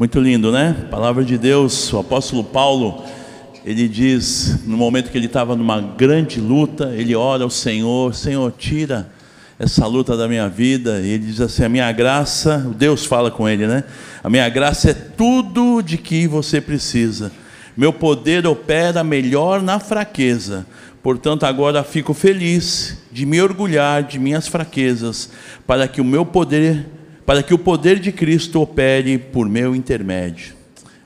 Muito lindo, né? Palavra de Deus, o apóstolo Paulo, ele diz, no momento que ele estava numa grande luta, ele ora ao Senhor: Senhor, tira essa luta da minha vida. E ele diz assim: A minha graça, Deus fala com ele, né? A minha graça é tudo de que você precisa. Meu poder opera melhor na fraqueza. Portanto, agora fico feliz de me orgulhar de minhas fraquezas, para que o meu poder para que o poder de Cristo opere por meu intermédio.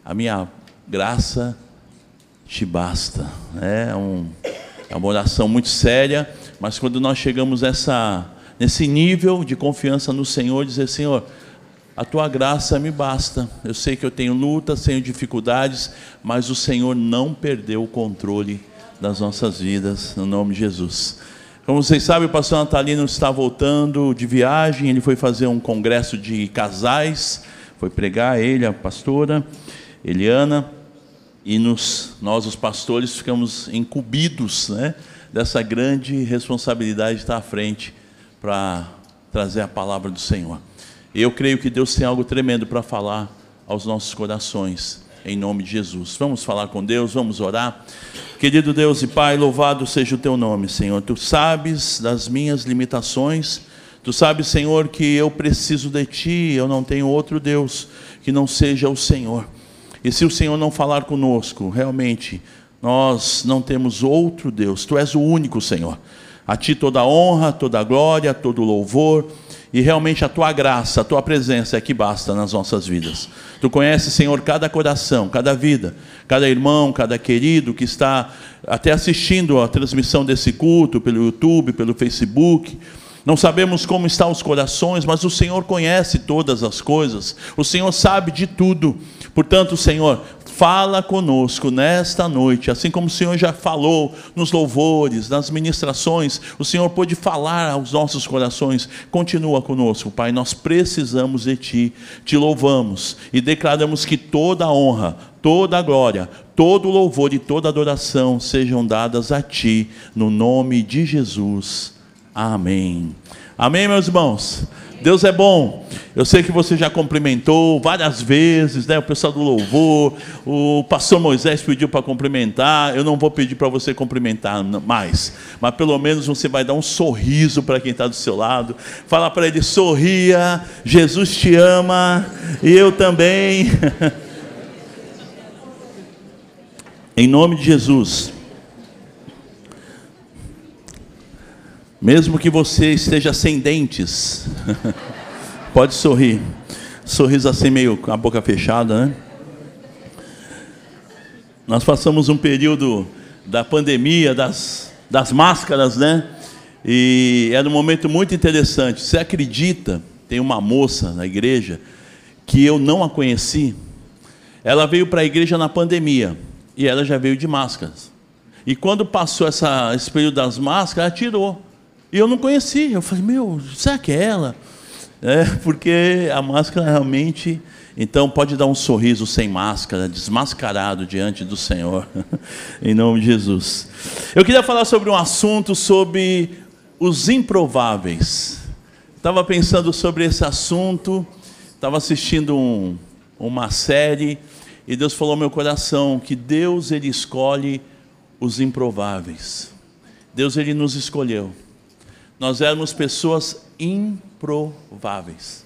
A minha graça te basta. É, um, é uma oração muito séria, mas quando nós chegamos nesse nível de confiança no Senhor, dizer: Senhor, a tua graça me basta. Eu sei que eu tenho lutas, tenho dificuldades, mas o Senhor não perdeu o controle das nossas vidas, no nome de Jesus. Como vocês sabem, o pastor Natalino está voltando de viagem, ele foi fazer um congresso de casais, foi pregar ele, a pastora Eliana, e nos, nós, os pastores, ficamos incumbidos né, dessa grande responsabilidade de estar à frente para trazer a palavra do Senhor. Eu creio que Deus tem algo tremendo para falar aos nossos corações em nome de Jesus. Vamos falar com Deus, vamos orar. Querido Deus e Pai, louvado seja o teu nome, Senhor. Tu sabes das minhas limitações, tu sabes, Senhor, que eu preciso de ti, eu não tenho outro Deus que não seja o Senhor. E se o Senhor não falar conosco, realmente, nós não temos outro Deus, tu és o único, Senhor. A ti toda honra, toda glória, todo louvor e realmente a tua graça, a tua presença é que basta nas nossas vidas. Tu conheces, Senhor, cada coração, cada vida, cada irmão, cada querido que está até assistindo a transmissão desse culto pelo YouTube, pelo Facebook. Não sabemos como estão os corações, mas o Senhor conhece todas as coisas. O Senhor sabe de tudo. Portanto, Senhor, fala conosco nesta noite, assim como o Senhor já falou nos louvores, nas ministrações, o Senhor pode falar aos nossos corações. Continua conosco, Pai. Nós precisamos de Ti, te louvamos e declaramos que toda honra, toda glória, todo louvor e toda adoração sejam dadas a Ti, no nome de Jesus. Amém. Amém, meus irmãos. Deus é bom. Eu sei que você já cumprimentou várias vezes, né? O pessoal do louvor, o pastor Moisés pediu para cumprimentar. Eu não vou pedir para você cumprimentar mais, mas pelo menos você vai dar um sorriso para quem está do seu lado. Fala para ele: sorria, Jesus te ama e eu também. em nome de Jesus. Mesmo que você esteja sem dentes, pode sorrir. Sorriso assim meio com a boca fechada, né? Nós passamos um período da pandemia, das, das máscaras, né? E era um momento muito interessante. Você acredita? Tem uma moça na igreja que eu não a conheci. Ela veio para a igreja na pandemia e ela já veio de máscaras. E quando passou essa, esse período das máscaras, ela tirou. E eu não conheci. Eu falei, meu, será que é ela? É, porque a máscara realmente. Então, pode dar um sorriso sem máscara, desmascarado diante do Senhor, em nome de Jesus. Eu queria falar sobre um assunto sobre os improváveis. Estava pensando sobre esse assunto, estava assistindo um, uma série, e Deus falou ao meu coração que Deus, Ele escolhe os improváveis. Deus, Ele nos escolheu nós éramos pessoas improváveis.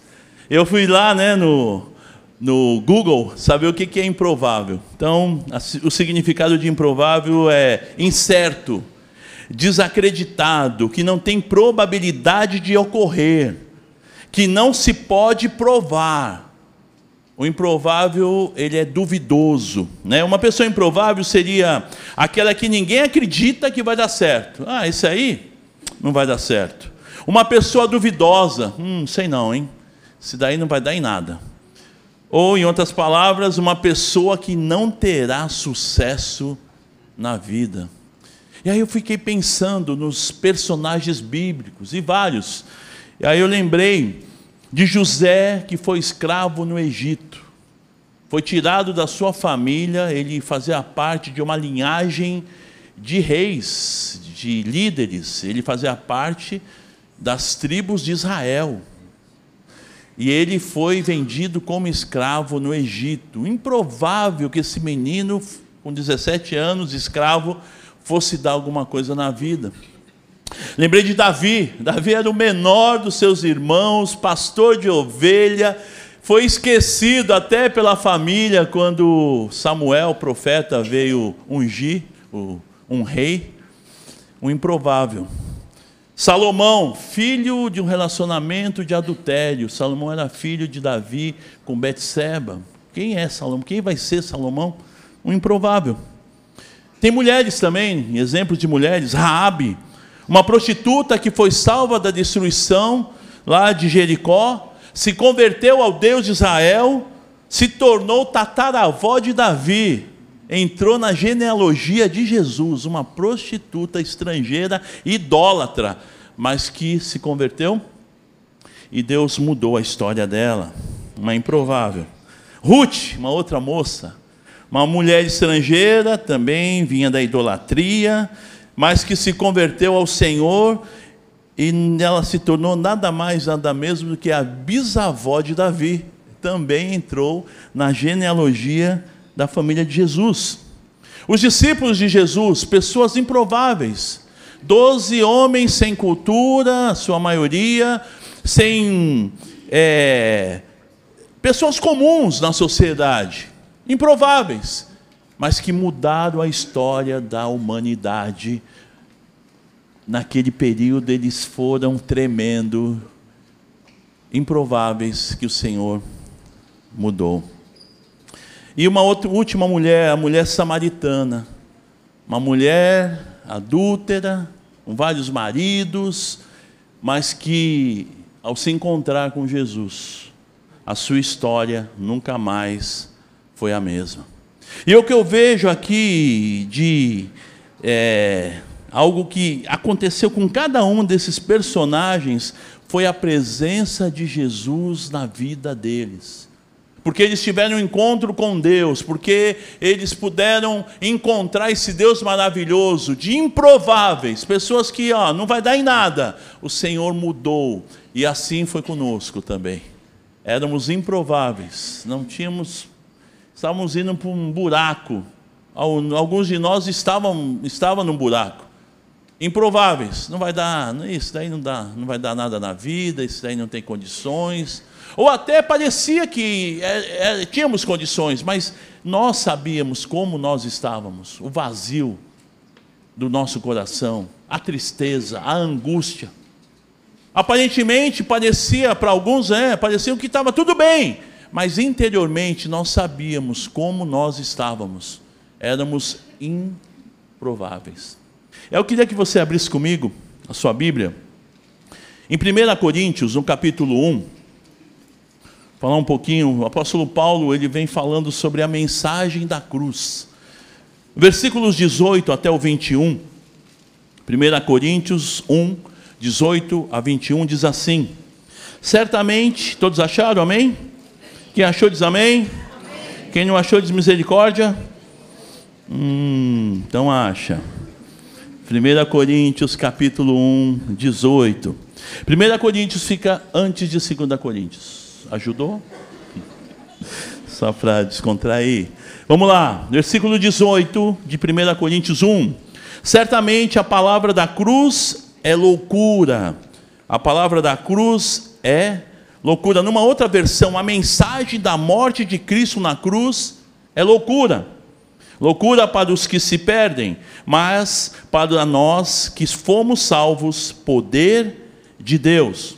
Eu fui lá né, no, no Google saber o que é improvável. Então, o significado de improvável é incerto, desacreditado, que não tem probabilidade de ocorrer, que não se pode provar. O improvável, ele é duvidoso, né? Uma pessoa improvável seria aquela que ninguém acredita que vai dar certo. Ah, isso aí não vai dar certo. Uma pessoa duvidosa, hum, sei não, hein? Se daí não vai dar em nada. Ou, em outras palavras, uma pessoa que não terá sucesso na vida. E aí eu fiquei pensando nos personagens bíblicos, e vários. E aí eu lembrei de José, que foi escravo no Egito. Foi tirado da sua família, ele fazia parte de uma linhagem de reis, de líderes, ele fazia parte das tribos de Israel. e ele foi vendido como escravo no Egito. Improvável que esse menino, com 17 anos, escravo, fosse dar alguma coisa na vida. Lembrei de Davi. Davi era o menor dos seus irmãos, pastor de ovelha, foi esquecido até pela família quando Samuel, profeta, veio ungir um rei, um improvável. Salomão, filho de um relacionamento de adultério. Salomão era filho de Davi com Betseba. Quem é Salomão? Quem vai ser Salomão? Um improvável. Tem mulheres também, exemplos de mulheres. Raabe, uma prostituta que foi salva da destruição lá de Jericó, se converteu ao Deus de Israel, se tornou tataravó de Davi entrou na genealogia de Jesus, uma prostituta estrangeira, idólatra, mas que se converteu e Deus mudou a história dela, uma improvável. Ruth, uma outra moça, uma mulher estrangeira, também vinha da idolatria, mas que se converteu ao Senhor e ela se tornou nada mais, nada menos do que a bisavó de Davi. Também entrou na genealogia da família de Jesus. Os discípulos de Jesus, pessoas improváveis, doze homens sem cultura, sua maioria, sem é, pessoas comuns na sociedade, improváveis, mas que mudaram a história da humanidade. Naquele período eles foram tremendo, improváveis que o Senhor mudou. E uma outra, última mulher, a mulher samaritana. Uma mulher adúltera, com vários maridos, mas que, ao se encontrar com Jesus, a sua história nunca mais foi a mesma. E o que eu vejo aqui de é, algo que aconteceu com cada um desses personagens foi a presença de Jesus na vida deles porque eles tiveram um encontro com Deus, porque eles puderam encontrar esse Deus maravilhoso, de improváveis, pessoas que ó, não vai dar em nada. O Senhor mudou, e assim foi conosco também. Éramos improváveis, não tínhamos, estávamos indo para um buraco. Alguns de nós estavam, estavam num buraco. Improváveis, não vai dar, isso daí não dá, não vai dar nada na vida, isso daí não tem condições ou até parecia que é, é, tínhamos condições, mas nós sabíamos como nós estávamos, o vazio do nosso coração, a tristeza, a angústia. Aparentemente parecia para alguns, é, parecia que estava tudo bem, mas interiormente nós sabíamos como nós estávamos. Éramos improváveis. Eu queria que você abrisse comigo a sua Bíblia. Em 1 Coríntios, no capítulo 1, falar um pouquinho, o apóstolo Paulo, ele vem falando sobre a mensagem da cruz. Versículos 18 até o 21. 1 Coríntios 1, 18 a 21 diz assim: Certamente, todos acharam, amém? Quem achou diz amém? amém. Quem não achou diz misericórdia? Hum, então acha. 1 Coríntios capítulo 1, 18. 1 Coríntios fica antes de 2 Coríntios. Ajudou? Só para descontrair. Vamos lá, versículo 18 de 1 Coríntios 1. Certamente a palavra da cruz é loucura. A palavra da cruz é loucura. Numa outra versão, a mensagem da morte de Cristo na cruz é loucura. Loucura para os que se perdem, mas para nós que fomos salvos, poder de Deus.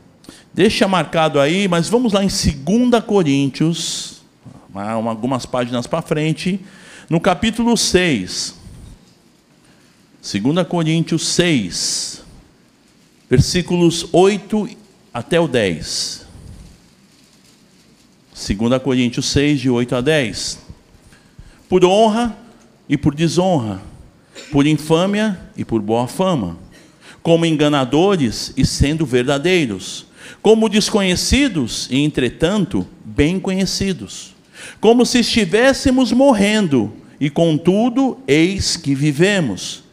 Deixa marcado aí, mas vamos lá em 2 Coríntios, algumas páginas para frente, no capítulo 6. 2 Coríntios 6, versículos 8 até o 10. 2 Coríntios 6, de 8 a 10. Por honra e por desonra, por infâmia e por boa fama, como enganadores e sendo verdadeiros, como desconhecidos e, entretanto, bem conhecidos, como se estivéssemos morrendo, e contudo, eis que vivemos,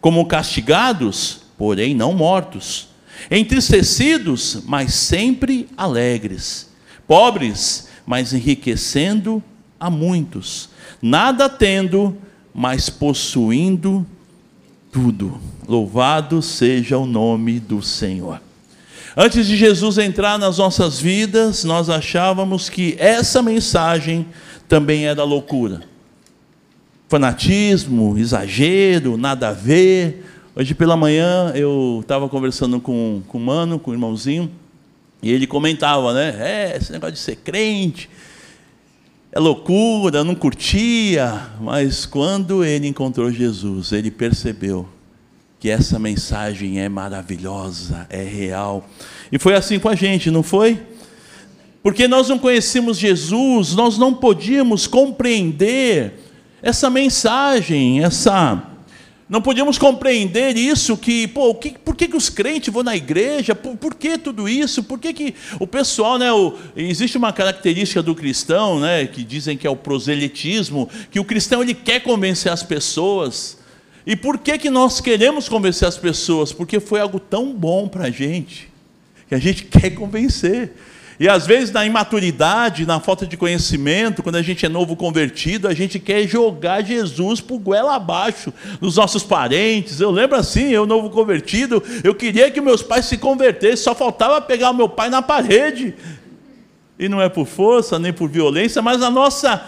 como castigados, porém não mortos, entristecidos, mas sempre alegres, pobres, mas enriquecendo a muitos, nada tendo, mas possuindo tudo. Louvado seja o nome do Senhor. Antes de Jesus entrar nas nossas vidas, nós achávamos que essa mensagem também era loucura. Fanatismo, exagero, nada a ver. Hoje pela manhã eu estava conversando com, com mano, com o irmãozinho, e ele comentava, né? É, esse negócio de ser crente é loucura, não curtia, mas quando ele encontrou Jesus, ele percebeu que essa mensagem é maravilhosa, é real. E foi assim com a gente, não foi? Porque nós não conhecíamos Jesus, nós não podíamos compreender essa mensagem, essa não podíamos compreender isso, que, pô, que, por que, que os crentes vão na igreja? Por, por que tudo isso? Por que, que o pessoal, né, o, existe uma característica do cristão, né, que dizem que é o proselitismo, que o cristão ele quer convencer as pessoas. E por que, que nós queremos convencer as pessoas? Porque foi algo tão bom para a gente, que a gente quer convencer. E às vezes, na imaturidade, na falta de conhecimento, quando a gente é novo convertido, a gente quer jogar Jesus por goela abaixo dos nossos parentes. Eu lembro assim, eu novo convertido, eu queria que meus pais se convertessem, só faltava pegar o meu pai na parede. E não é por força, nem por violência, mas a nossa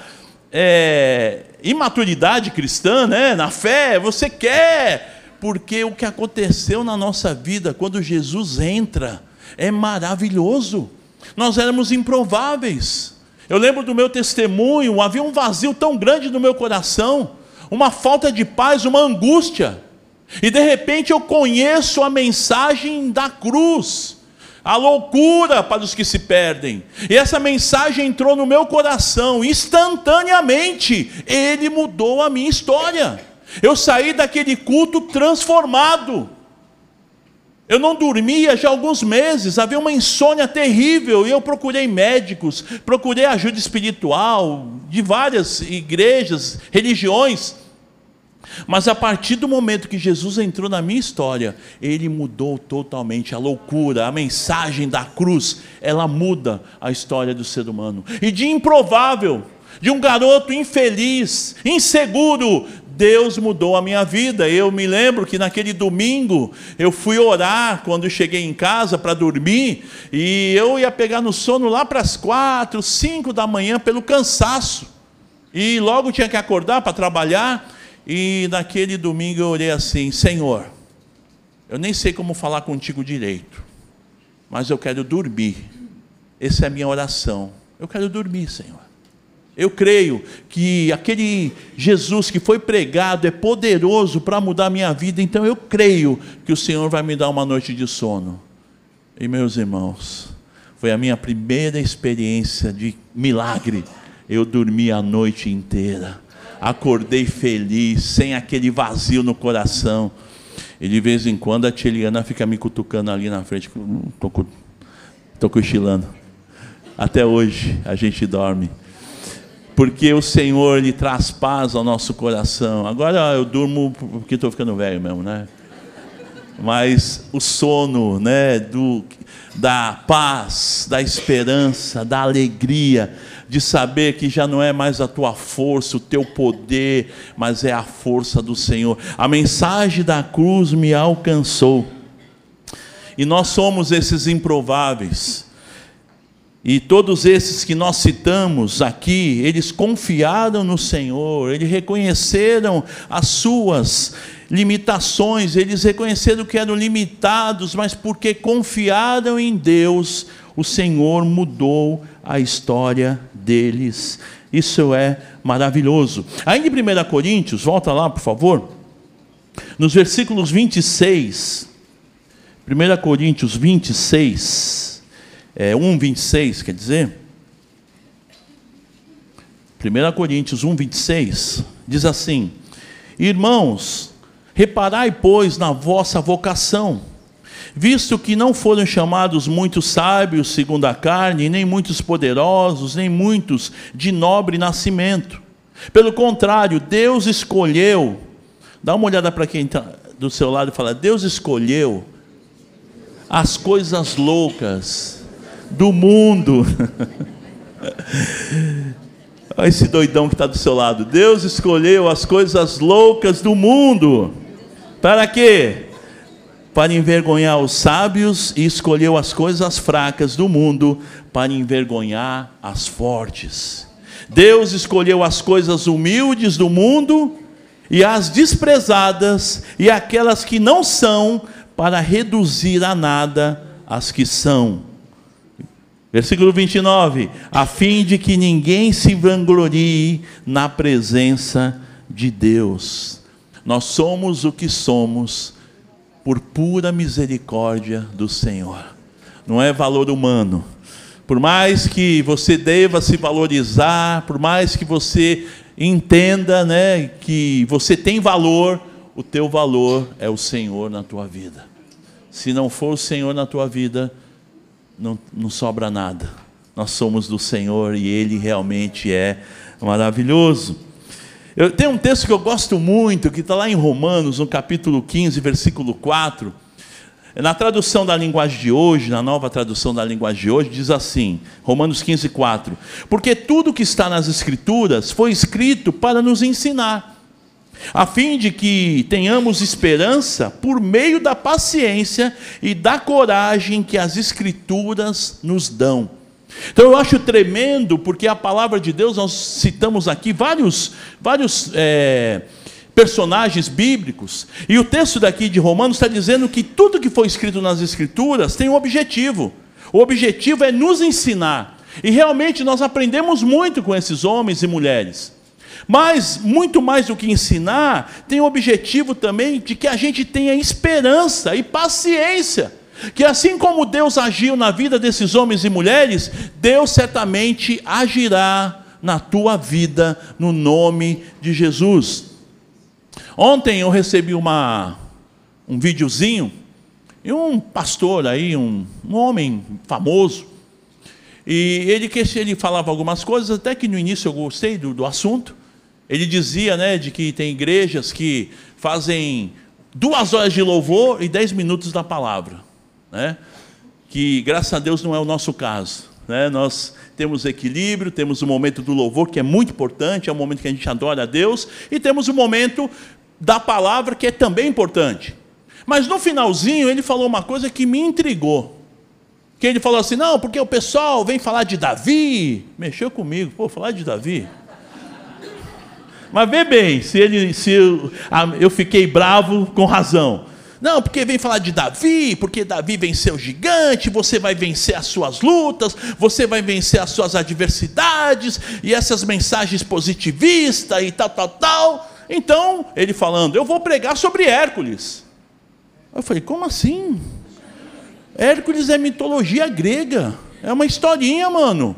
é, imaturidade cristã, né? na fé, você quer, porque o que aconteceu na nossa vida quando Jesus entra é maravilhoso. Nós éramos improváveis. Eu lembro do meu testemunho, havia um vazio tão grande no meu coração, uma falta de paz, uma angústia. E de repente eu conheço a mensagem da cruz, a loucura para os que se perdem. E essa mensagem entrou no meu coração instantaneamente. Ele mudou a minha história. Eu saí daquele culto transformado. Eu não dormia já há alguns meses, havia uma insônia terrível e eu procurei médicos, procurei ajuda espiritual de várias igrejas, religiões. Mas a partir do momento que Jesus entrou na minha história, ele mudou totalmente a loucura, a mensagem da cruz, ela muda a história do ser humano. E de improvável, de um garoto infeliz, inseguro, Deus mudou a minha vida. Eu me lembro que naquele domingo eu fui orar quando cheguei em casa para dormir e eu ia pegar no sono lá para as quatro, cinco da manhã pelo cansaço e logo tinha que acordar para trabalhar e naquele domingo eu orei assim: Senhor, eu nem sei como falar contigo direito, mas eu quero dormir. Essa é a minha oração. Eu quero dormir, Senhor. Eu creio que aquele Jesus que foi pregado é poderoso para mudar a minha vida, então eu creio que o Senhor vai me dar uma noite de sono. E meus irmãos, foi a minha primeira experiência de milagre. Eu dormi a noite inteira, acordei feliz, sem aquele vazio no coração. E de vez em quando a Tiliana fica me cutucando ali na frente, estou cochilando. Até hoje a gente dorme porque o Senhor lhe traz paz ao nosso coração. Agora eu durmo porque estou ficando velho mesmo, né? Mas o sono, né, do, da paz, da esperança, da alegria, de saber que já não é mais a tua força, o teu poder, mas é a força do Senhor. A mensagem da cruz me alcançou. E nós somos esses improváveis e todos esses que nós citamos aqui, eles confiaram no Senhor, eles reconheceram as suas limitações, eles reconheceram que eram limitados, mas porque confiaram em Deus, o Senhor mudou a história deles. Isso é maravilhoso. Ainda em 1 Coríntios, volta lá, por favor, nos versículos 26, 1 Coríntios 26 é, 1,26, quer dizer? 1 Coríntios 1, 26, diz assim: Irmãos, reparai, pois, na vossa vocação, visto que não foram chamados muitos sábios segundo a carne, nem muitos poderosos, nem muitos de nobre nascimento. Pelo contrário, Deus escolheu, dá uma olhada para quem está do seu lado e fala: Deus escolheu as coisas loucas do mundo. Olha esse doidão que está do seu lado. Deus escolheu as coisas loucas do mundo. Para quê? Para envergonhar os sábios e escolheu as coisas fracas do mundo para envergonhar as fortes. Deus escolheu as coisas humildes do mundo e as desprezadas e aquelas que não são para reduzir a nada as que são Versículo 29, a fim de que ninguém se vanglorie na presença de Deus. Nós somos o que somos por pura misericórdia do Senhor. Não é valor humano. Por mais que você deva se valorizar, por mais que você entenda, né, que você tem valor, o teu valor é o Senhor na tua vida. Se não for o Senhor na tua vida, não, não sobra nada. Nós somos do Senhor e Ele realmente é maravilhoso. Eu tenho um texto que eu gosto muito, que está lá em Romanos, no capítulo 15, versículo 4. Na tradução da linguagem de hoje, na nova tradução da linguagem de hoje, diz assim: Romanos 15, 4. Porque tudo que está nas Escrituras foi escrito para nos ensinar a fim de que tenhamos esperança por meio da paciência e da coragem que as Escrituras nos dão. Então eu acho tremendo, porque a palavra de Deus, nós citamos aqui vários, vários é, personagens bíblicos, e o texto daqui de Romanos está dizendo que tudo que foi escrito nas Escrituras tem um objetivo. O objetivo é nos ensinar. E realmente nós aprendemos muito com esses homens e mulheres. Mas, muito mais do que ensinar, tem o objetivo também de que a gente tenha esperança e paciência. Que assim como Deus agiu na vida desses homens e mulheres, Deus certamente agirá na tua vida, no nome de Jesus. Ontem eu recebi uma, um videozinho, e um pastor aí, um, um homem famoso, e ele, ele falava algumas coisas, até que no início eu gostei do, do assunto, ele dizia né, de que tem igrejas que fazem duas horas de louvor e dez minutos da palavra. Né? Que graças a Deus não é o nosso caso. Né? Nós temos equilíbrio, temos o momento do louvor, que é muito importante, é o momento que a gente adora a Deus, e temos o momento da palavra, que é também importante. Mas no finalzinho ele falou uma coisa que me intrigou. Que ele falou assim: não, porque o pessoal vem falar de Davi. Mexeu comigo, pô, falar de Davi. Mas vê bem, se, ele, se eu, eu fiquei bravo com razão. Não, porque vem falar de Davi, porque Davi venceu o gigante, você vai vencer as suas lutas, você vai vencer as suas adversidades, e essas mensagens positivistas e tal, tal, tal. Então, ele falando, eu vou pregar sobre Hércules. Eu falei, como assim? Hércules é mitologia grega, é uma historinha, mano.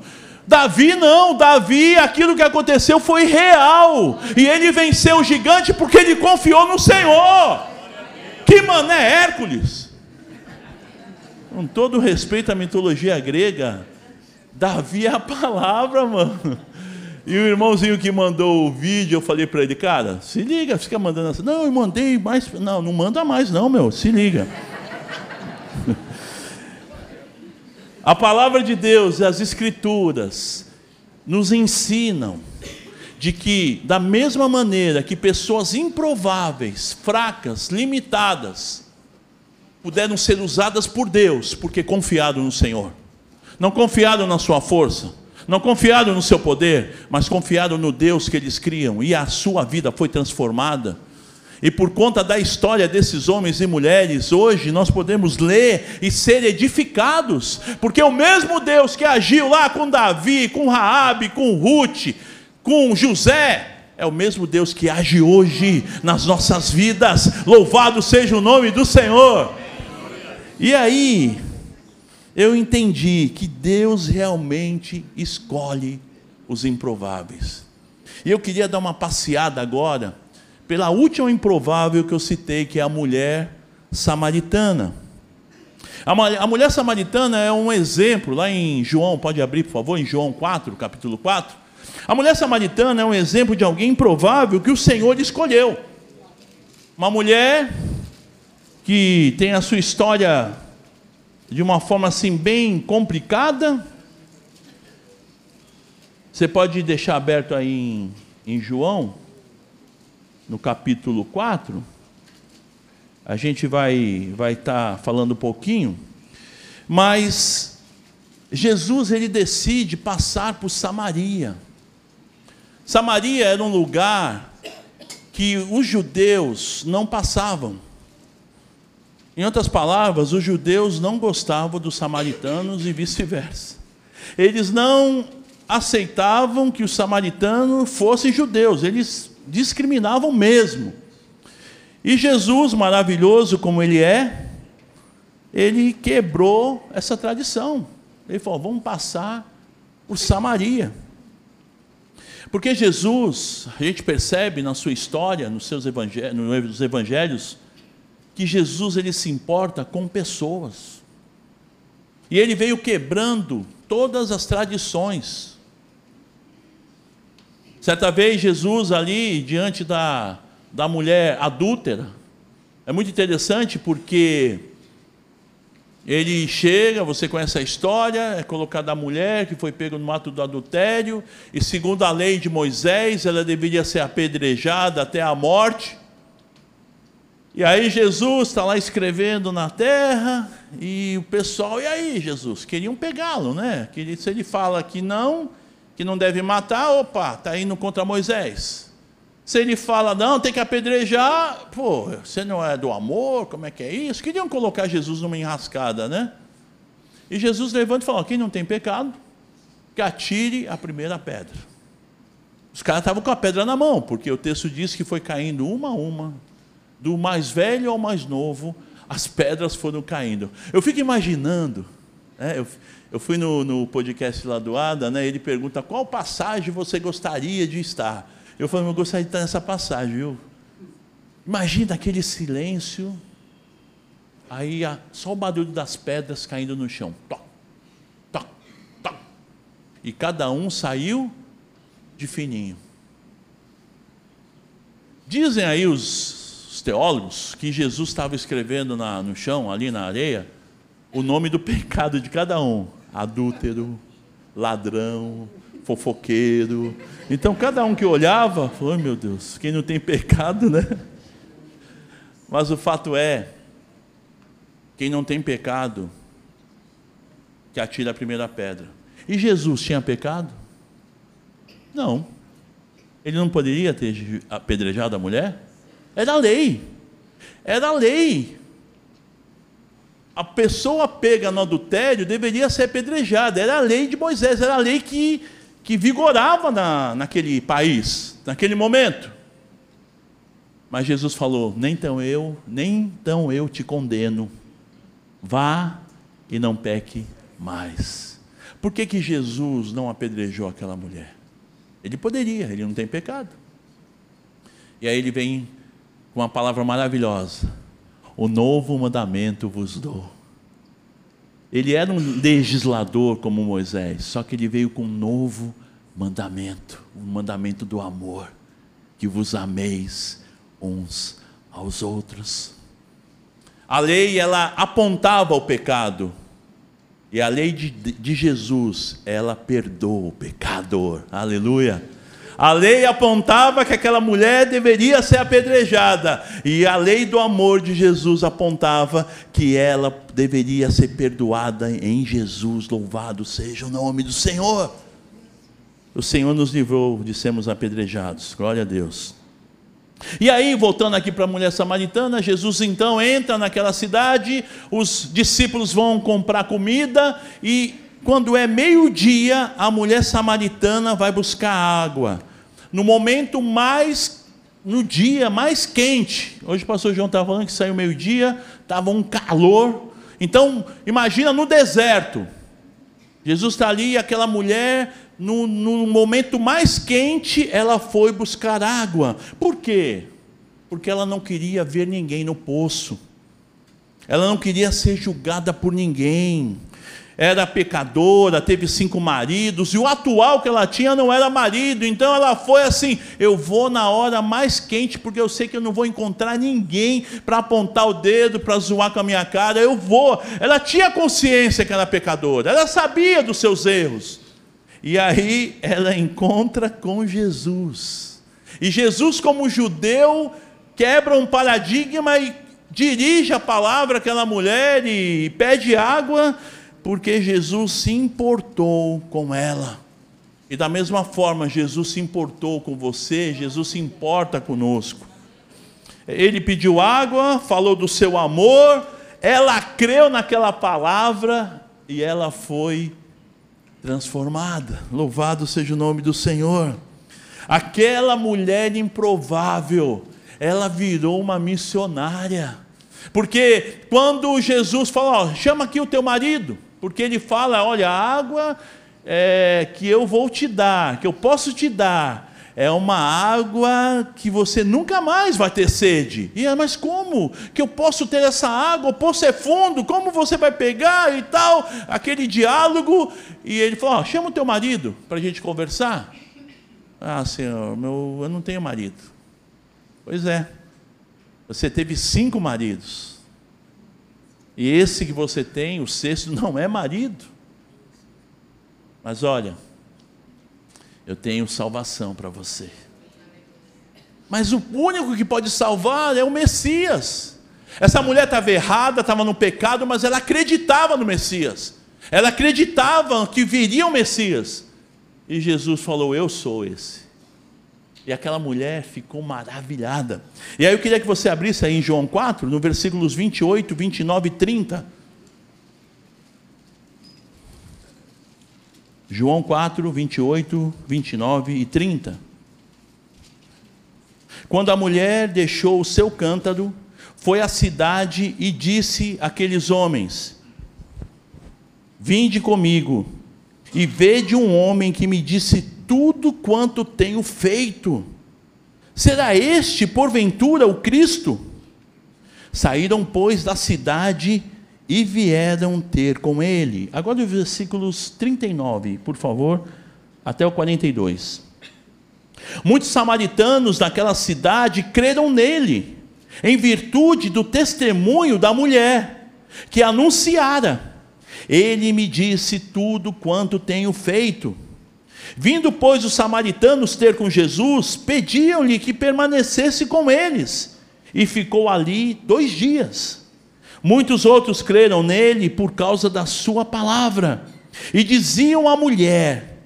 Davi não, Davi, aquilo que aconteceu foi real. E ele venceu o gigante porque ele confiou no Senhor. Que mané Hércules. Com todo respeito à mitologia grega, Davi é a palavra, mano. E o irmãozinho que mandou o vídeo, eu falei para ele, cara, se liga, fica mandando assim. Não, eu mandei mais. Não, não manda mais, não, meu, se liga. A palavra de Deus e as Escrituras nos ensinam de que, da mesma maneira que pessoas improváveis, fracas, limitadas, puderam ser usadas por Deus, porque confiaram no Senhor, não confiaram na sua força, não confiaram no seu poder, mas confiaram no Deus que eles criam, e a sua vida foi transformada e por conta da história desses homens e mulheres, hoje nós podemos ler e ser edificados, porque o mesmo Deus que agiu lá com Davi, com Raabe, com Ruth, com José, é o mesmo Deus que age hoje nas nossas vidas. Louvado seja o nome do Senhor. E aí, eu entendi que Deus realmente escolhe os improváveis. E eu queria dar uma passeada agora pela última improvável que eu citei, que é a mulher samaritana. A mulher samaritana é um exemplo, lá em João, pode abrir por favor, em João 4, capítulo 4. A mulher samaritana é um exemplo de alguém improvável que o Senhor escolheu. Uma mulher que tem a sua história de uma forma assim bem complicada. Você pode deixar aberto aí em, em João, no capítulo 4. A gente vai vai estar tá falando um pouquinho, mas Jesus ele decide passar por Samaria. Samaria era um lugar que os judeus não passavam. Em outras palavras, os judeus não gostavam dos samaritanos e vice-versa. Eles não aceitavam que os samaritanos fossem judeus, eles discriminavam mesmo. E Jesus, maravilhoso como ele é, ele quebrou essa tradição. Ele falou: vamos passar por Samaria. Porque Jesus, a gente percebe na sua história, nos seus evangelhos, nos evangelhos, que Jesus ele se importa com pessoas. E ele veio quebrando todas as tradições. Certa vez Jesus ali diante da, da mulher adúltera, é muito interessante porque ele chega, você conhece a história, é colocada a mulher que foi pega no ato do adultério, e segundo a lei de Moisés, ela deveria ser apedrejada até a morte. E aí Jesus está lá escrevendo na terra, e o pessoal, e aí Jesus? Queriam pegá-lo, né? Se ele fala que não, que não deve matar, opa, está indo contra Moisés. Se ele fala, não, tem que apedrejar, pô, você não é do amor, como é que é isso? Queriam colocar Jesus numa enrascada, né? E Jesus levanta e fala: quem não tem pecado, que atire a primeira pedra. Os caras estavam com a pedra na mão, porque o texto diz que foi caindo uma a uma, do mais velho ao mais novo, as pedras foram caindo. Eu fico imaginando, né, eu, eu, fui no, no, podcast lá do Ada, né, ele pergunta qual passagem você gostaria de estar. Eu falei, eu gostaria de estar nessa passagem, viu? Imagina aquele silêncio, aí só o barulho das pedras caindo no chão. Toc, toc, toc. E cada um saiu de fininho. Dizem aí os teólogos que Jesus estava escrevendo na, no chão, ali na areia, o nome do pecado de cada um: adúltero, ladrão, fofoqueiro. Então cada um que olhava, falou: meu Deus, quem não tem pecado, né? Mas o fato é, quem não tem pecado, que atira a primeira pedra. E Jesus tinha pecado? Não. Ele não poderia ter apedrejado a mulher? Era a lei. Era a lei. A pessoa pega no adultério deveria ser apedrejada. Era a lei de Moisés, era a lei que, que vigorava na, naquele país, naquele momento. Mas Jesus falou: nem tão eu, nem tão eu te condeno. Vá e não peque mais. Por que, que Jesus não apedrejou aquela mulher? Ele poderia, ele não tem pecado. E aí ele vem com uma palavra maravilhosa: O novo mandamento vos dou. Ele era um legislador como Moisés, só que ele veio com um novo mandamento, o um mandamento do amor, que vos ameis uns aos outros. A lei ela apontava o pecado, e a lei de, de Jesus, ela perdoa o pecador. Aleluia. A lei apontava que aquela mulher deveria ser apedrejada, e a lei do amor de Jesus apontava que ela deveria ser perdoada em Jesus. Louvado seja o nome do Senhor. O Senhor nos livrou de sermos apedrejados. Glória a Deus. E aí, voltando aqui para a mulher samaritana, Jesus então entra naquela cidade, os discípulos vão comprar comida e quando é meio-dia, a mulher samaritana vai buscar água. No momento mais, no dia mais quente. Hoje o pastor João estava falando que saiu meio-dia, estava um calor. Então, imagina no deserto. Jesus está ali e aquela mulher no, no momento mais quente, ela foi buscar água. Por quê? Porque ela não queria ver ninguém no poço. Ela não queria ser julgada por ninguém era pecadora, teve cinco maridos, e o atual que ela tinha não era marido, então ela foi assim: eu vou na hora mais quente, porque eu sei que eu não vou encontrar ninguém para apontar o dedo, para zoar com a minha cara, eu vou. Ela tinha consciência que era pecadora, ela sabia dos seus erros, e aí ela encontra com Jesus, e Jesus, como judeu, quebra um paradigma e dirige a palavra àquela mulher e pede água porque Jesus se importou com ela. E da mesma forma, Jesus se importou com você, Jesus se importa conosco. Ele pediu água, falou do seu amor, ela creu naquela palavra e ela foi transformada. Louvado seja o nome do Senhor. Aquela mulher improvável, ela virou uma missionária. Porque quando Jesus falou, chama aqui o teu marido, porque ele fala: olha, a água é, que eu vou te dar, que eu posso te dar, é uma água que você nunca mais vai ter sede. E mas como que eu posso ter essa água? O poço é fundo, como você vai pegar e tal? Aquele diálogo. E ele falou: oh, chama o teu marido para a gente conversar. Ah, senhor, meu, eu não tenho marido. Pois é, você teve cinco maridos. E esse que você tem, o sexto, não é marido. Mas olha, eu tenho salvação para você. Mas o único que pode salvar é o Messias. Essa mulher estava errada, estava no pecado, mas ela acreditava no Messias. Ela acreditava que viria o Messias. E Jesus falou: Eu sou esse. E aquela mulher ficou maravilhada. E aí eu queria que você abrisse aí em João 4, no versículos 28, 29 e 30. João 4, 28, 29 e 30. Quando a mulher deixou o seu cântaro, foi à cidade e disse àqueles homens: Vinde comigo e vede um homem que me disse tudo quanto tenho feito. Será este, porventura, o Cristo? Saíram, pois, da cidade e vieram ter com ele. Agora, os versículos 39, por favor, até o 42. Muitos samaritanos daquela cidade creram nele, em virtude do testemunho da mulher, que anunciara. Ele me disse tudo quanto tenho feito. Vindo, pois, os samaritanos ter com Jesus, pediam-lhe que permanecesse com eles, e ficou ali dois dias. Muitos outros creram nele por causa da sua palavra, e diziam à mulher: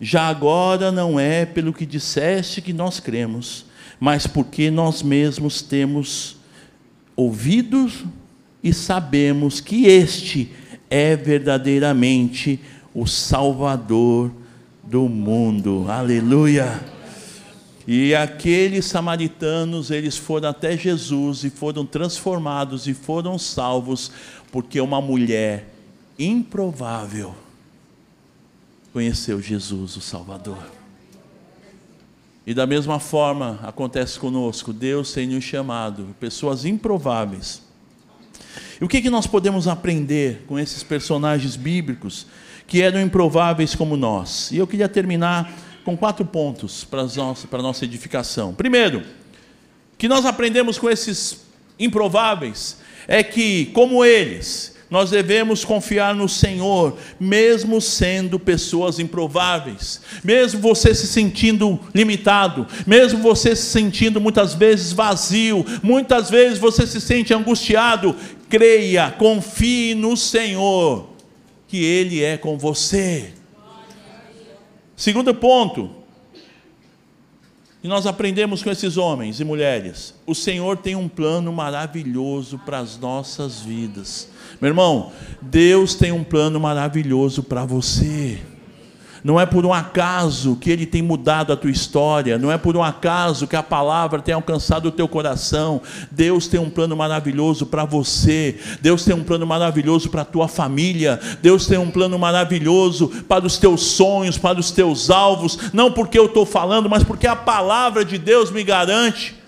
Já agora não é pelo que disseste que nós cremos, mas porque nós mesmos temos ouvido e sabemos que este é verdadeiramente o Salvador do mundo. Aleluia! E aqueles samaritanos, eles foram até Jesus e foram transformados e foram salvos, porque uma mulher improvável conheceu Jesus, o Salvador. E da mesma forma acontece conosco, Deus tem nos chamado, pessoas improváveis. E o que, que nós podemos aprender com esses personagens bíblicos? Que eram improváveis como nós. E eu queria terminar com quatro pontos para, a nossa edificação. Primeiro, que nós aprendemos com esses improváveis é que, como eles, nós devemos confiar no Senhor, mesmo sendo pessoas improváveis, mesmo você se sentindo limitado, mesmo você se sentindo muitas vezes vazio, muitas vezes você se sente angustiado, creia, confie no Senhor que Ele é com você. Segundo ponto, que nós aprendemos com esses homens e mulheres: o Senhor tem um plano maravilhoso para as nossas vidas. Meu irmão, Deus tem um plano maravilhoso para você. Não é por um acaso que Ele tem mudado a tua história, não é por um acaso que a palavra tem alcançado o teu coração. Deus tem um plano maravilhoso para você, Deus tem um plano maravilhoso para a tua família, Deus tem um plano maravilhoso para os teus sonhos, para os teus alvos, não porque eu estou falando, mas porque a palavra de Deus me garante.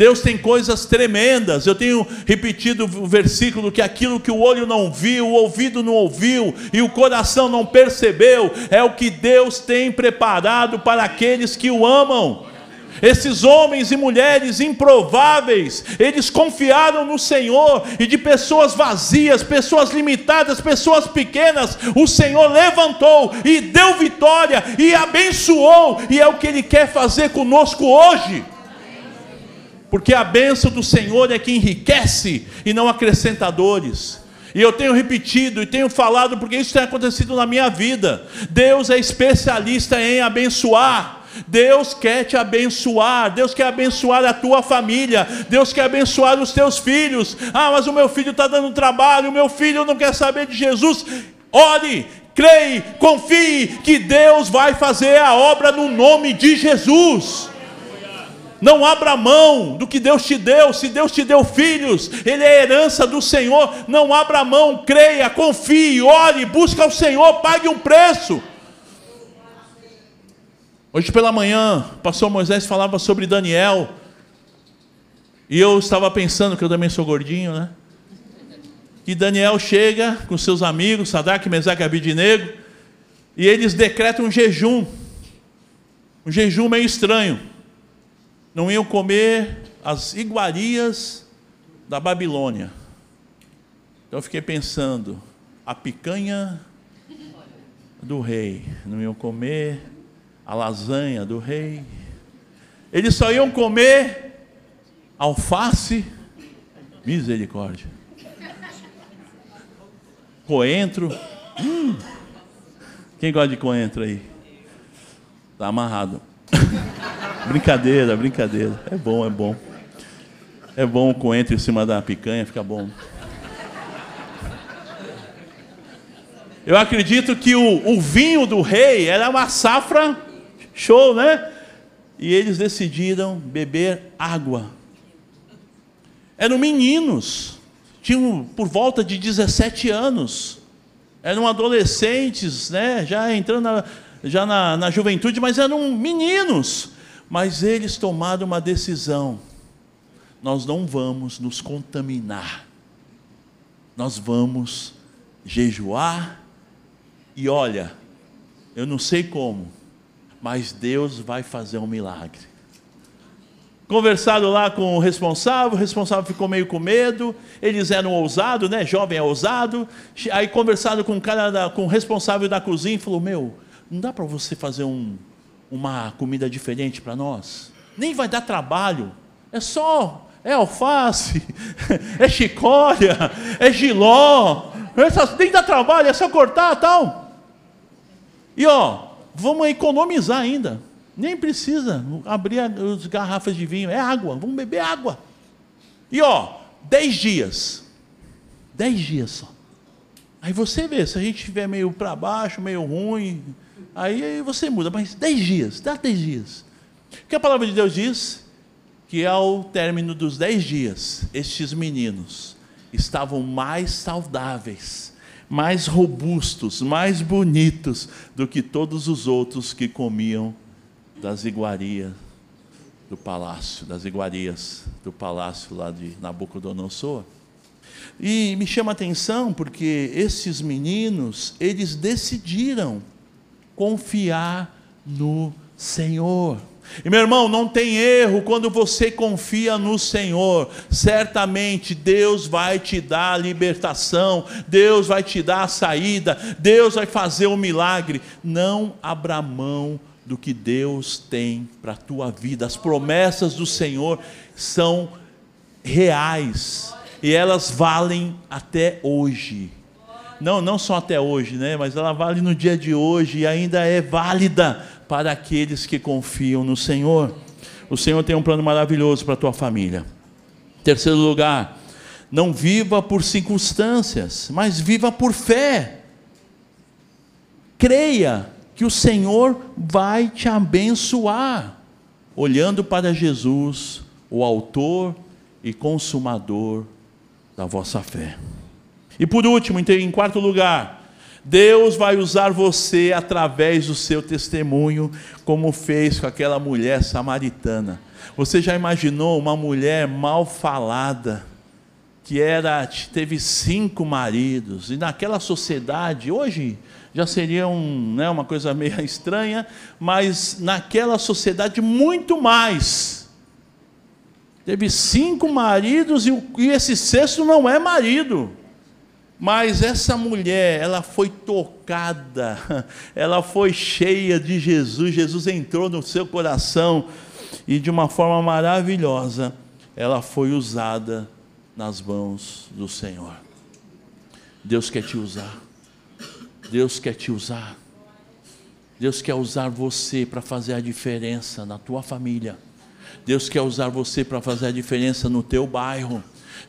Deus tem coisas tremendas. Eu tenho repetido o versículo que aquilo que o olho não viu, o ouvido não ouviu e o coração não percebeu, é o que Deus tem preparado para aqueles que o amam. Esses homens e mulheres improváveis, eles confiaram no Senhor, e de pessoas vazias, pessoas limitadas, pessoas pequenas, o Senhor levantou e deu vitória e abençoou, e é o que Ele quer fazer conosco hoje porque a bênção do Senhor é que enriquece e não acrescenta dores. E eu tenho repetido e tenho falado porque isso tem acontecido na minha vida. Deus é especialista em abençoar. Deus quer te abençoar, Deus quer abençoar a tua família, Deus quer abençoar os teus filhos. Ah, mas o meu filho está dando trabalho, o meu filho não quer saber de Jesus. Ore, creia, confie que Deus vai fazer a obra no nome de Jesus. Não abra mão do que Deus te deu. Se Deus te deu filhos, Ele é herança do Senhor. Não abra mão, creia, confie, ore, busque ao Senhor, pague um preço. Hoje pela manhã, o pastor Moisés falava sobre Daniel. E eu estava pensando, que eu também sou gordinho, né? Que Daniel chega com seus amigos, Sadraque, Mesaque e Abidinego, e eles decretam um jejum. Um jejum meio estranho não iam comer as iguarias da Babilônia. Então eu fiquei pensando, a picanha do rei, não iam comer a lasanha do rei. Eles só iam comer alface, misericórdia. Coentro. Hum. Quem gosta de coentro aí? Está amarrado. Brincadeira, brincadeira. É bom, é bom. É bom o coentro em cima da picanha, fica bom. Eu acredito que o, o vinho do rei era uma safra show, né? E eles decidiram beber água. Eram meninos, tinham por volta de 17 anos. Eram adolescentes, né? Já entrando na, já na, na juventude, mas eram meninos. Mas eles tomaram uma decisão: nós não vamos nos contaminar, nós vamos jejuar, e olha, eu não sei como, mas Deus vai fazer um milagre. Conversado lá com o responsável, o responsável ficou meio com medo, eles eram ousados, né? Jovem é ousado. Aí conversado com o cara, da, com o responsável da cozinha, falou: Meu, não dá para você fazer um, uma comida diferente para nós? Nem vai dar trabalho. É só, é alface, é chicória, é giló. Essas, nem dá trabalho, é só cortar tal. E ó, vamos economizar ainda. Nem precisa abrir as garrafas de vinho, é água, vamos beber água. E ó, dez dias. Dez dias só. Aí você vê, se a gente estiver meio para baixo, meio ruim, Aí você muda, mas dez dias, dá dez dias. O que a palavra de Deus diz? Que ao término dos dez dias, estes meninos estavam mais saudáveis, mais robustos, mais bonitos do que todos os outros que comiam das iguarias do palácio, das iguarias do palácio lá de Nabucodonosor. E me chama a atenção porque esses meninos, eles decidiram confiar no Senhor. E meu irmão, não tem erro quando você confia no Senhor. Certamente Deus vai te dar a libertação, Deus vai te dar a saída, Deus vai fazer um milagre. Não abra mão do que Deus tem para a tua vida. As promessas do Senhor são reais e elas valem até hoje não, não só até hoje, né? mas ela vale no dia de hoje e ainda é válida para aqueles que confiam no Senhor. O Senhor tem um plano maravilhoso para a tua família. Terceiro lugar, não viva por circunstâncias, mas viva por fé. Creia que o Senhor vai te abençoar, olhando para Jesus, o Autor e Consumador da vossa fé. E por último, em quarto lugar, Deus vai usar você através do seu testemunho, como fez com aquela mulher samaritana. Você já imaginou uma mulher mal falada, que era teve cinco maridos, e naquela sociedade, hoje já seria um, né, uma coisa meio estranha, mas naquela sociedade muito mais. Teve cinco maridos e, e esse sexto não é marido. Mas essa mulher, ela foi tocada, ela foi cheia de Jesus, Jesus entrou no seu coração e de uma forma maravilhosa, ela foi usada nas mãos do Senhor. Deus quer te usar. Deus quer te usar. Deus quer usar você para fazer a diferença na tua família. Deus quer usar você para fazer a diferença no teu bairro.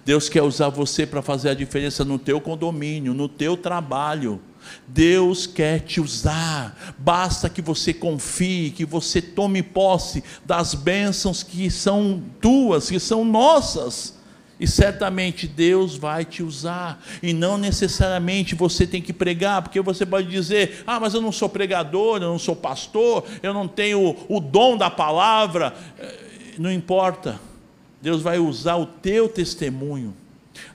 Deus quer usar você para fazer a diferença no teu condomínio, no teu trabalho. Deus quer te usar, basta que você confie, que você tome posse das bênçãos que são tuas, que são nossas. E certamente Deus vai te usar, e não necessariamente você tem que pregar, porque você pode dizer: ah, mas eu não sou pregador, eu não sou pastor, eu não tenho o dom da palavra. Eh, não importa, Deus vai usar o teu testemunho,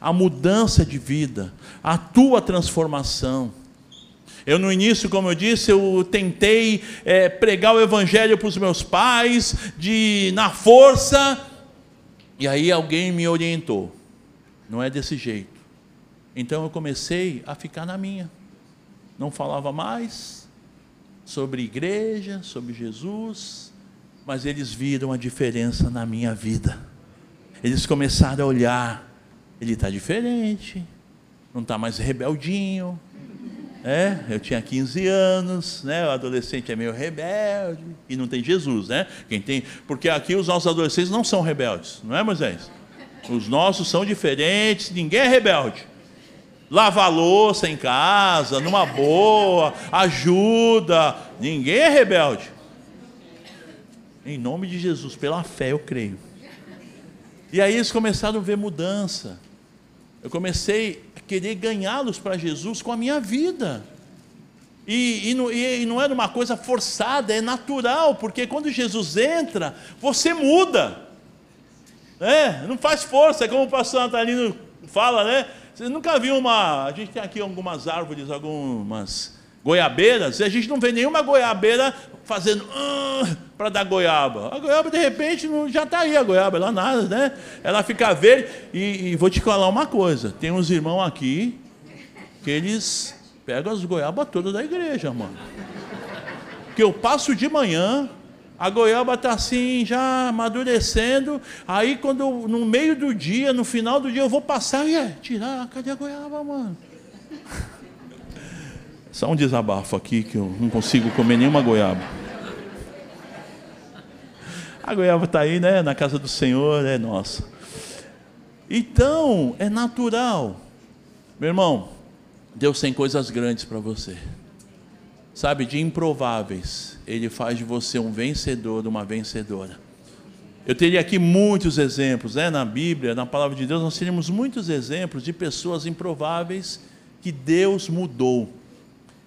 a mudança de vida, a tua transformação. Eu, no início, como eu disse, eu tentei é, pregar o Evangelho para os meus pais, de na força, e aí alguém me orientou. Não é desse jeito. Então eu comecei a ficar na minha. Não falava mais sobre igreja, sobre Jesus, mas eles viram a diferença na minha vida eles começaram a olhar, ele está diferente, não está mais rebeldinho. É, eu tinha 15 anos, né? O adolescente é meio rebelde e não tem Jesus, né? Quem tem, porque aqui os nossos adolescentes não são rebeldes, não é, Moisés? Os nossos são diferentes, ninguém é rebelde. Lava louça em casa, numa boa, ajuda, ninguém é rebelde. Em nome de Jesus, pela fé eu creio. E aí eles começaram a ver mudança. Eu comecei a querer ganhá-los para Jesus com a minha vida. E, e, não, e, não, era uma coisa forçada, é natural, porque quando Jesus entra, você muda. Né? Não faz força, é como o pastor Natalino fala, né? Você nunca viu uma. A gente tem aqui algumas árvores, algumas goiabeiras, e a gente não vê nenhuma goiabeira fazendo uh, para dar goiaba. A goiaba, de repente, não, já está aí a goiaba, ela nada, né? Ela fica verde. E, e, vou te falar uma coisa: tem uns irmãos aqui que eles pegam as goiabas todas da igreja, mano. Que eu passo de manhã, a goiaba está assim, já amadurecendo. Aí, quando no meio do dia, no final do dia, eu vou passar e é, tirar, cadê a goiaba, mano? Só um desabafo aqui que eu não consigo comer nenhuma goiaba. A goiaba está aí, né? Na casa do Senhor, é nossa. Então, é natural. Meu irmão, Deus tem coisas grandes para você. Sabe, de improváveis, Ele faz de você um vencedor, uma vencedora. Eu teria aqui muitos exemplos, né? Na Bíblia, na palavra de Deus, nós teríamos muitos exemplos de pessoas improváveis que Deus mudou.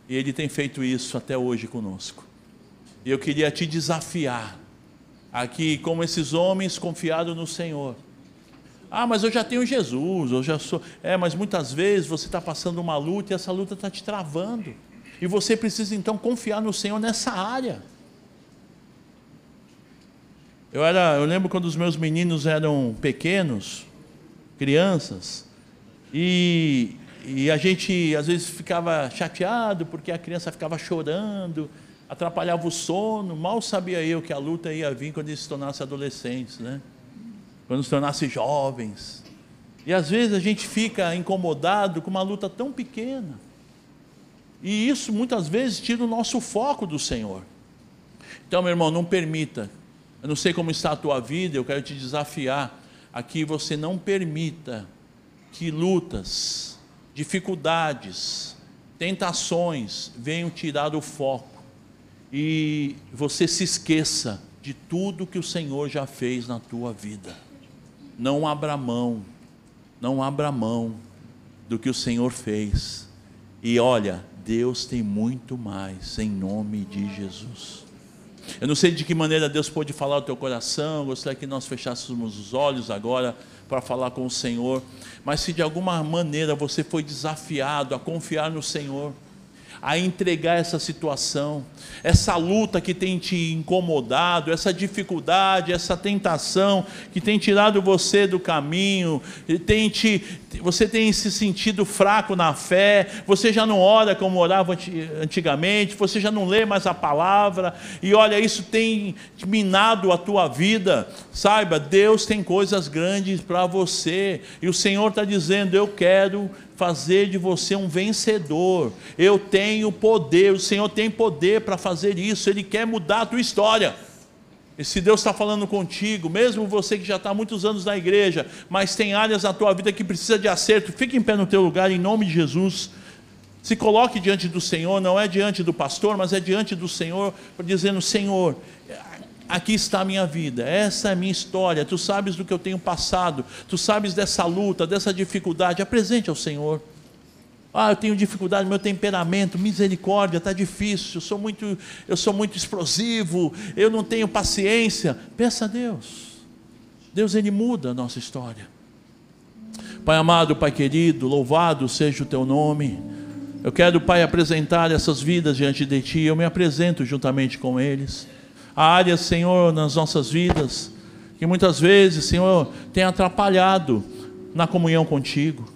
E Ele tem feito isso até hoje conosco. E eu queria te desafiar, aqui, como esses homens confiados no Senhor. Ah, mas eu já tenho Jesus, eu já sou. É, mas muitas vezes você está passando uma luta e essa luta está te travando. E você precisa então confiar no Senhor nessa área. Eu, era, eu lembro quando os meus meninos eram pequenos, crianças, e e a gente às vezes ficava chateado porque a criança ficava chorando, atrapalhava o sono. Mal sabia eu que a luta ia vir quando eles se tornassem adolescentes, né? Quando se tornassem jovens. E às vezes a gente fica incomodado com uma luta tão pequena. E isso muitas vezes tira o nosso foco do Senhor. Então, meu irmão, não permita. Eu não sei como está a tua vida, eu quero te desafiar a que você não permita que lutas, dificuldades, tentações venham tirar o foco e você se esqueça de tudo que o Senhor já fez na tua vida. Não abra mão, não abra mão do que o Senhor fez. E olha, Deus tem muito mais em nome de Jesus. Eu não sei de que maneira Deus pode falar ao teu coração, gostaria que nós fechássemos os olhos agora para falar com o Senhor, mas se de alguma maneira você foi desafiado a confiar no Senhor, a entregar essa situação, essa luta que tem te incomodado, essa dificuldade, essa tentação que tem tirado você do caminho, tem te, você tem se sentido fraco na fé, você já não ora como orava antigamente, você já não lê mais a palavra, e olha, isso tem minado a tua vida. Saiba, Deus tem coisas grandes para você, e o Senhor está dizendo: Eu quero fazer de você um vencedor. Eu tenho poder, o Senhor tem poder para fazer isso, Ele quer mudar a tua história. E se Deus está falando contigo, mesmo você que já está há muitos anos na igreja, mas tem áreas na tua vida que precisa de acerto, fique em pé no teu lugar em nome de Jesus. Se coloque diante do Senhor, não é diante do pastor, mas é diante do Senhor, dizendo: Senhor, aqui está a minha vida, essa é a minha história, tu sabes do que eu tenho passado, tu sabes dessa luta, dessa dificuldade, apresente ao Senhor. Ah, eu tenho dificuldade meu temperamento, misericórdia, está difícil, eu sou, muito, eu sou muito explosivo, eu não tenho paciência. Peça a Deus. Deus, Ele muda a nossa história. Pai amado, Pai querido, louvado seja o teu nome. Eu quero, Pai, apresentar essas vidas diante de Ti, eu me apresento juntamente com eles. Áreas, Senhor, nas nossas vidas, que muitas vezes, Senhor, tem atrapalhado na comunhão contigo.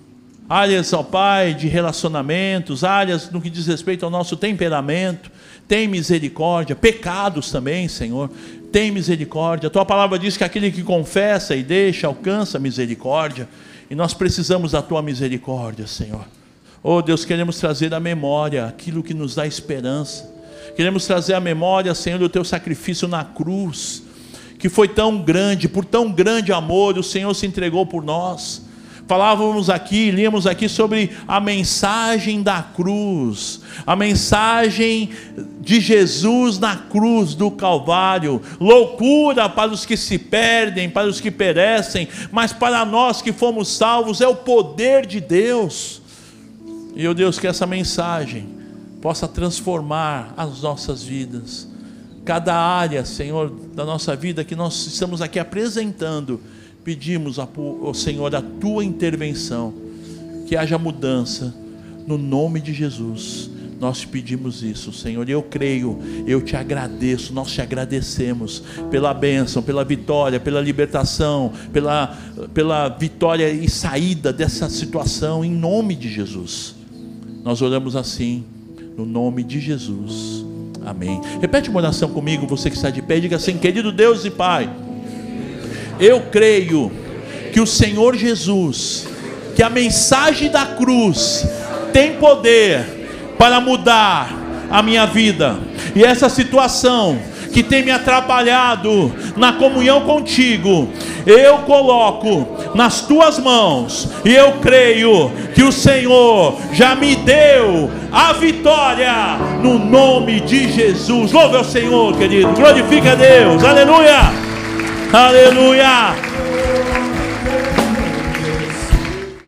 Áreas, ó Pai, de relacionamentos, áreas no que diz respeito ao nosso temperamento. Tem misericórdia, pecados também, Senhor. Tem misericórdia. A tua palavra diz que aquele que confessa e deixa alcança misericórdia. E nós precisamos da tua misericórdia, Senhor. Oh Deus, queremos trazer à memória aquilo que nos dá esperança Queremos trazer à memória, Senhor, o teu sacrifício na cruz, que foi tão grande, por tão grande amor, o Senhor se entregou por nós. Falávamos aqui, líamos aqui sobre a mensagem da cruz, a mensagem de Jesus na cruz do Calvário, loucura para os que se perdem, para os que perecem, mas para nós que fomos salvos é o poder de Deus. E eu Deus que essa mensagem possa transformar as nossas vidas. Cada área, Senhor, da nossa vida que nós estamos aqui apresentando, pedimos ao Senhor a tua intervenção, que haja mudança, no nome de Jesus. Nós pedimos isso, Senhor, eu creio, eu te agradeço, nós te agradecemos pela bênção, pela vitória, pela libertação, pela, pela vitória e saída dessa situação, em nome de Jesus. Nós oramos assim no nome de Jesus. Amém. Repete uma oração comigo, você que está de pé, diga assim: querido Deus e Pai, eu creio que o Senhor Jesus, que a mensagem da cruz tem poder para mudar a minha vida, e essa situação que tem me atrapalhado na comunhão contigo, eu coloco nas tuas mãos e eu creio que o Senhor já me deu a vitória no nome de Jesus. Louve ao Senhor, querido. Glorifica a Deus. Aleluia. Aleluia.